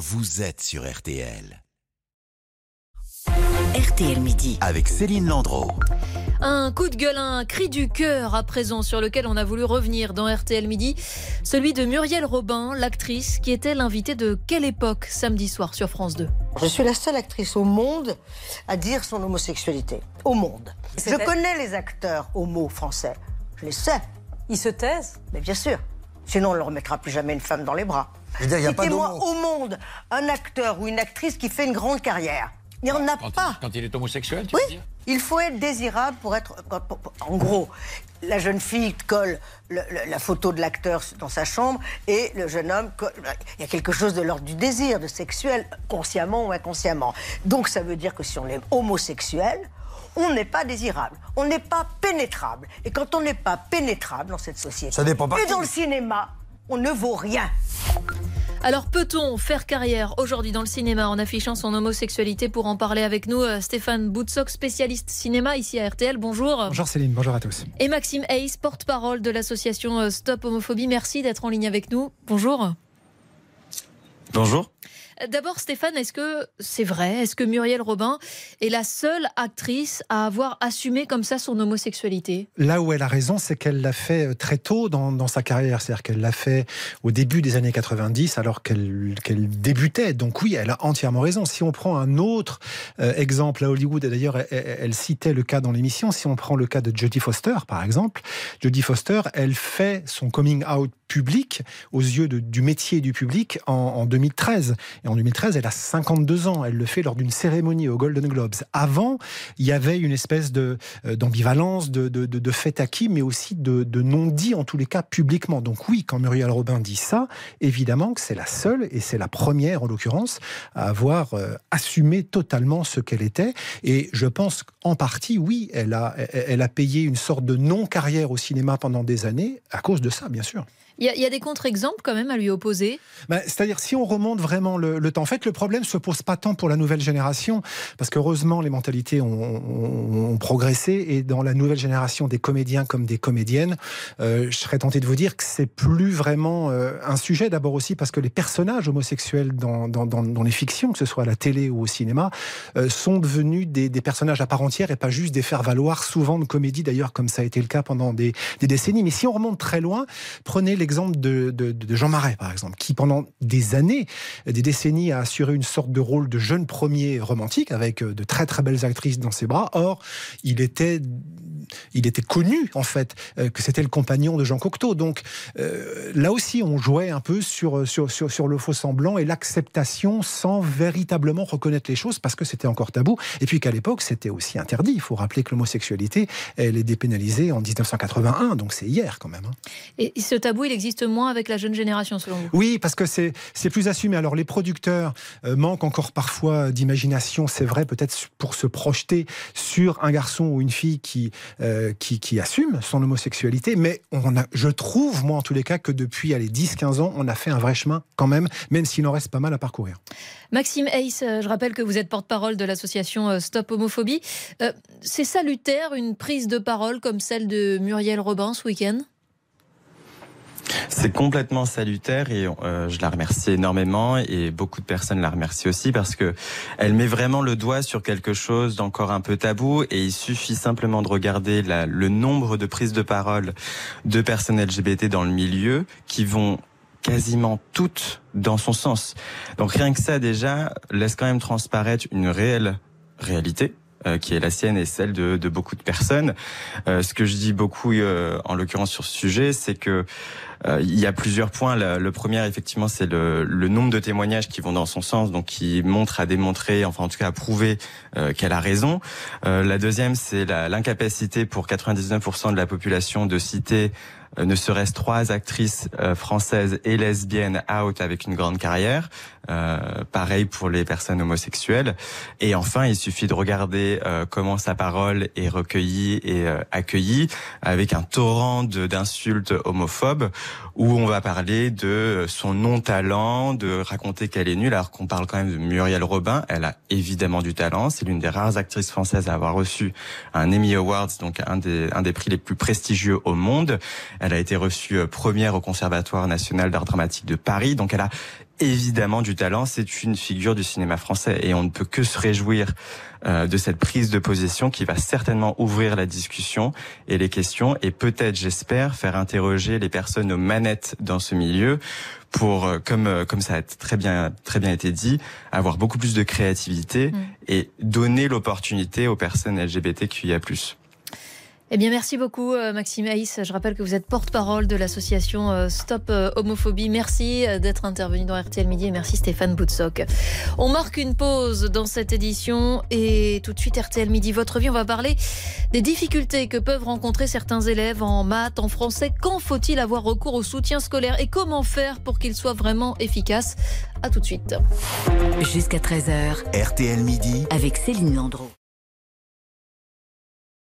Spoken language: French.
vous êtes sur RTL. RTL Midi. Avec Céline Landreau. Un coup de gueule, un cri du cœur à présent sur lequel on a voulu revenir dans RTL Midi, celui de Muriel Robin, l'actrice qui était l'invitée de Quelle époque samedi soir sur France 2. Je suis la seule actrice au monde à dire son homosexualité. Au monde. Je connais les acteurs homo français. Je les sais. Ils se taisent? Mais bien sûr. Sinon, on ne leur mettra plus jamais une femme dans les bras. Citez-moi au monde un acteur ou une actrice qui fait une grande carrière. Il n'y en a Quand, pas. quand il est homosexuel, tu Oui, veux dire il faut être désirable pour être. En gros, la jeune fille colle le- le- la photo de l'acteur dans sa chambre et le jeune homme. colle- Il y a quelque chose de l'ordre du désir, de sexuel, consciemment ou inconsciemment. Donc ça veut dire que si on est homosexuel, on n'est pas désirable, on n'est pas pénétrable. Et quand on n'est pas pénétrable dans cette société, Ça dépend pas et dans le cinéma, on ne vaut rien. Alors peut-on faire carrière aujourd'hui dans le cinéma en affichant son homosexualité Pour en parler avec nous, euh, Stéphane Boutsock, spécialiste cinéma ici à RTL. Bonjour. Bonjour Céline, bonjour à tous. Et Maxime Hayes, porte-parole de l'association euh, Stop Homophobie. Merci d'être en ligne avec nous. Bonjour. Bonjour. D'abord, Stéphane, est-ce que c'est vrai? Est-ce que Muriel Robin est la seule actrice à avoir assumé comme ça son homosexualité? Là où elle a raison, c'est qu'elle l'a fait euh, très tôt dans, sa carrière. C'est-à-dire qu'elle l'a fait au début des années 90, alors qu'elle débutait. Donc oui, elle a entièrement raison. Si on prend un autre euh, exemple à Hollywood, et d'ailleurs, elle citait le cas dans l'émission, si on prend le cas de Jodie Foster, par exemple, Jodie Foster, elle fait son coming out public aux yeux du métier et du public en, en 2013. Et en 2013, elle a 52 ans. Elle le fait lors d'une cérémonie aux Golden Globes. Avant, il y avait une espèce euh, d'ambivalence, de, de, de, fait acquis, mais aussi de, de non-dit, en tous les cas, publiquement. Donc oui, quand Muriel Robin dit ça, évidemment que c'est la seule, et c'est la première, en l'occurrence, à avoir euh, assumé totalement ce qu'elle était. Et je pense qu'en partie, oui, elle a, elle a payé une sorte de non-carrière au cinéma pendant des années, à cause de ça, bien sûr. Il y, a- des contre-exemples quand même à lui opposer? Ben, C'est-à-dire, si on remonte vraiment le, temps, en fait, le problème se pose pas tant pour la nouvelle génération, parce qu'heureusement, les mentalités ont, progressé, et dans la nouvelle génération des comédiens comme des comédiennes, euh, je serais tenté de vous dire que c'est plus vraiment euh, un sujet, d'abord aussi parce que les personnages homosexuels dans, les fictions, que ce soit à la télé ou au cinéma, euh, sont devenus des, personnages à part entière et pas juste des faire-valoir, souvent de comédie d'ailleurs, comme ça a été le cas pendant des, des décennies. Mais si on remonte très loin, prenez l'exemple de, de- Jean Marais, par exemple, qui pendant des années, des décennies, a assuré une sorte de rôle de jeune premier romantique avec euh, de très très belles actrices dans ses bras. Or, il était, il était connu en fait euh, que c'était le compagnon de Jean Cocteau. Donc euh, là aussi, on jouait un peu sur sur sur, sur le faux semblant et l'acceptation sans véritablement reconnaître les choses parce que c'était encore tabou. Et puis qu'à l'époque, c'était aussi interdit. Il faut rappeler que l'homosexualité, elle est dépénalisée en 1981, donc c'est hier quand même. hein. Et ce tabou, il existe moins avec la jeune génération, selon vous? Oui, parce que c'est c'est plus assumé. Alors les producteurs euh, manquent encore parfois d'imagination, c'est vrai, peut-être pour se projeter sur un garçon ou une fille qui euh, qui, qui assume son homosexualité. Mais on a, je trouve, moi en tous les cas, que depuis allez 10-15 ans, on a fait un vrai chemin quand même, même s'il en reste pas mal à parcourir. Maxime Hayes, euh, je rappelle que vous êtes porte-parole de l'association euh, Stop Homophobie. C'est salutaire une prise de parole comme celle de Muriel Robin ce week-end? C'est complètement salutaire et euh, je la remercie énormément et beaucoup de personnes la remercient aussi parce que elle met vraiment le doigt sur quelque chose d'encore un peu tabou et il suffit simplement de regarder la- le nombre de prises de parole de personnes LGBT dans le milieu qui vont quasiment toutes dans son sens. Donc rien que ça déjà laisse quand même transparaître une réelle réalité euh, qui est la sienne et celle de, de beaucoup de personnes. Euh, ce que je dis beaucoup, euh, en l'occurrence sur ce sujet, c'est que il y a plusieurs points. Le, le premier, effectivement, c'est le, le nombre de témoignages qui vont dans son sens, donc qui montrent à démontrer, enfin en tout cas à prouver euh, qu'elle a raison. Euh, la deuxième, c'est l'incapacité pour 99% de la population de citer euh, ne serait-ce trois actrices euh, françaises et lesbiennes out avec une grande carrière. Euh, pareil pour les personnes homosexuelles. Et enfin, il suffit de regarder euh, comment sa parole est recueillie et euh, accueillie avec un torrent d'insultes homophobes où on va parler de son non-talent, de raconter qu'elle est nulle, alors qu'on parle quand même de Muriel Robin. Elle a évidemment du talent. C'est l'une des rares actrices françaises à avoir reçu un Emmy Awards, donc un des, un des prix les plus prestigieux au monde. Elle a été reçue euh, première au Conservatoire national d'art dramatique de Paris. Donc elle a évidemment du talent. C'est une figure du cinéma français et on ne peut que se réjouir euh, de cette prise de position qui va certainement ouvrir la discussion et les questions et peut-être, j'espère, faire interroger les personnes aux manettes dans ce milieu pour, euh, comme euh, comme ça a très bien très bien été dit, avoir beaucoup plus de créativité mm. et donner l'opportunité aux personnes LGBTQIA+. Eh bien, merci beaucoup, euh, Maxime Haïs. Je rappelle que vous êtes porte-parole de l'association euh, Stop euh, Homophobie. Merci d'être intervenu dans RTL Midi et merci Stéphane Boutsock. On marque une pause dans cette édition et tout de suite RTL Midi, votre vie, on va parler des difficultés que peuvent rencontrer certains élèves en maths, en français. Quand faut-il avoir recours au soutien scolaire et comment faire pour qu'il soit vraiment efficace? À tout de suite. Jusqu'à 13h. RTL Midi. Avec Céline Landreau.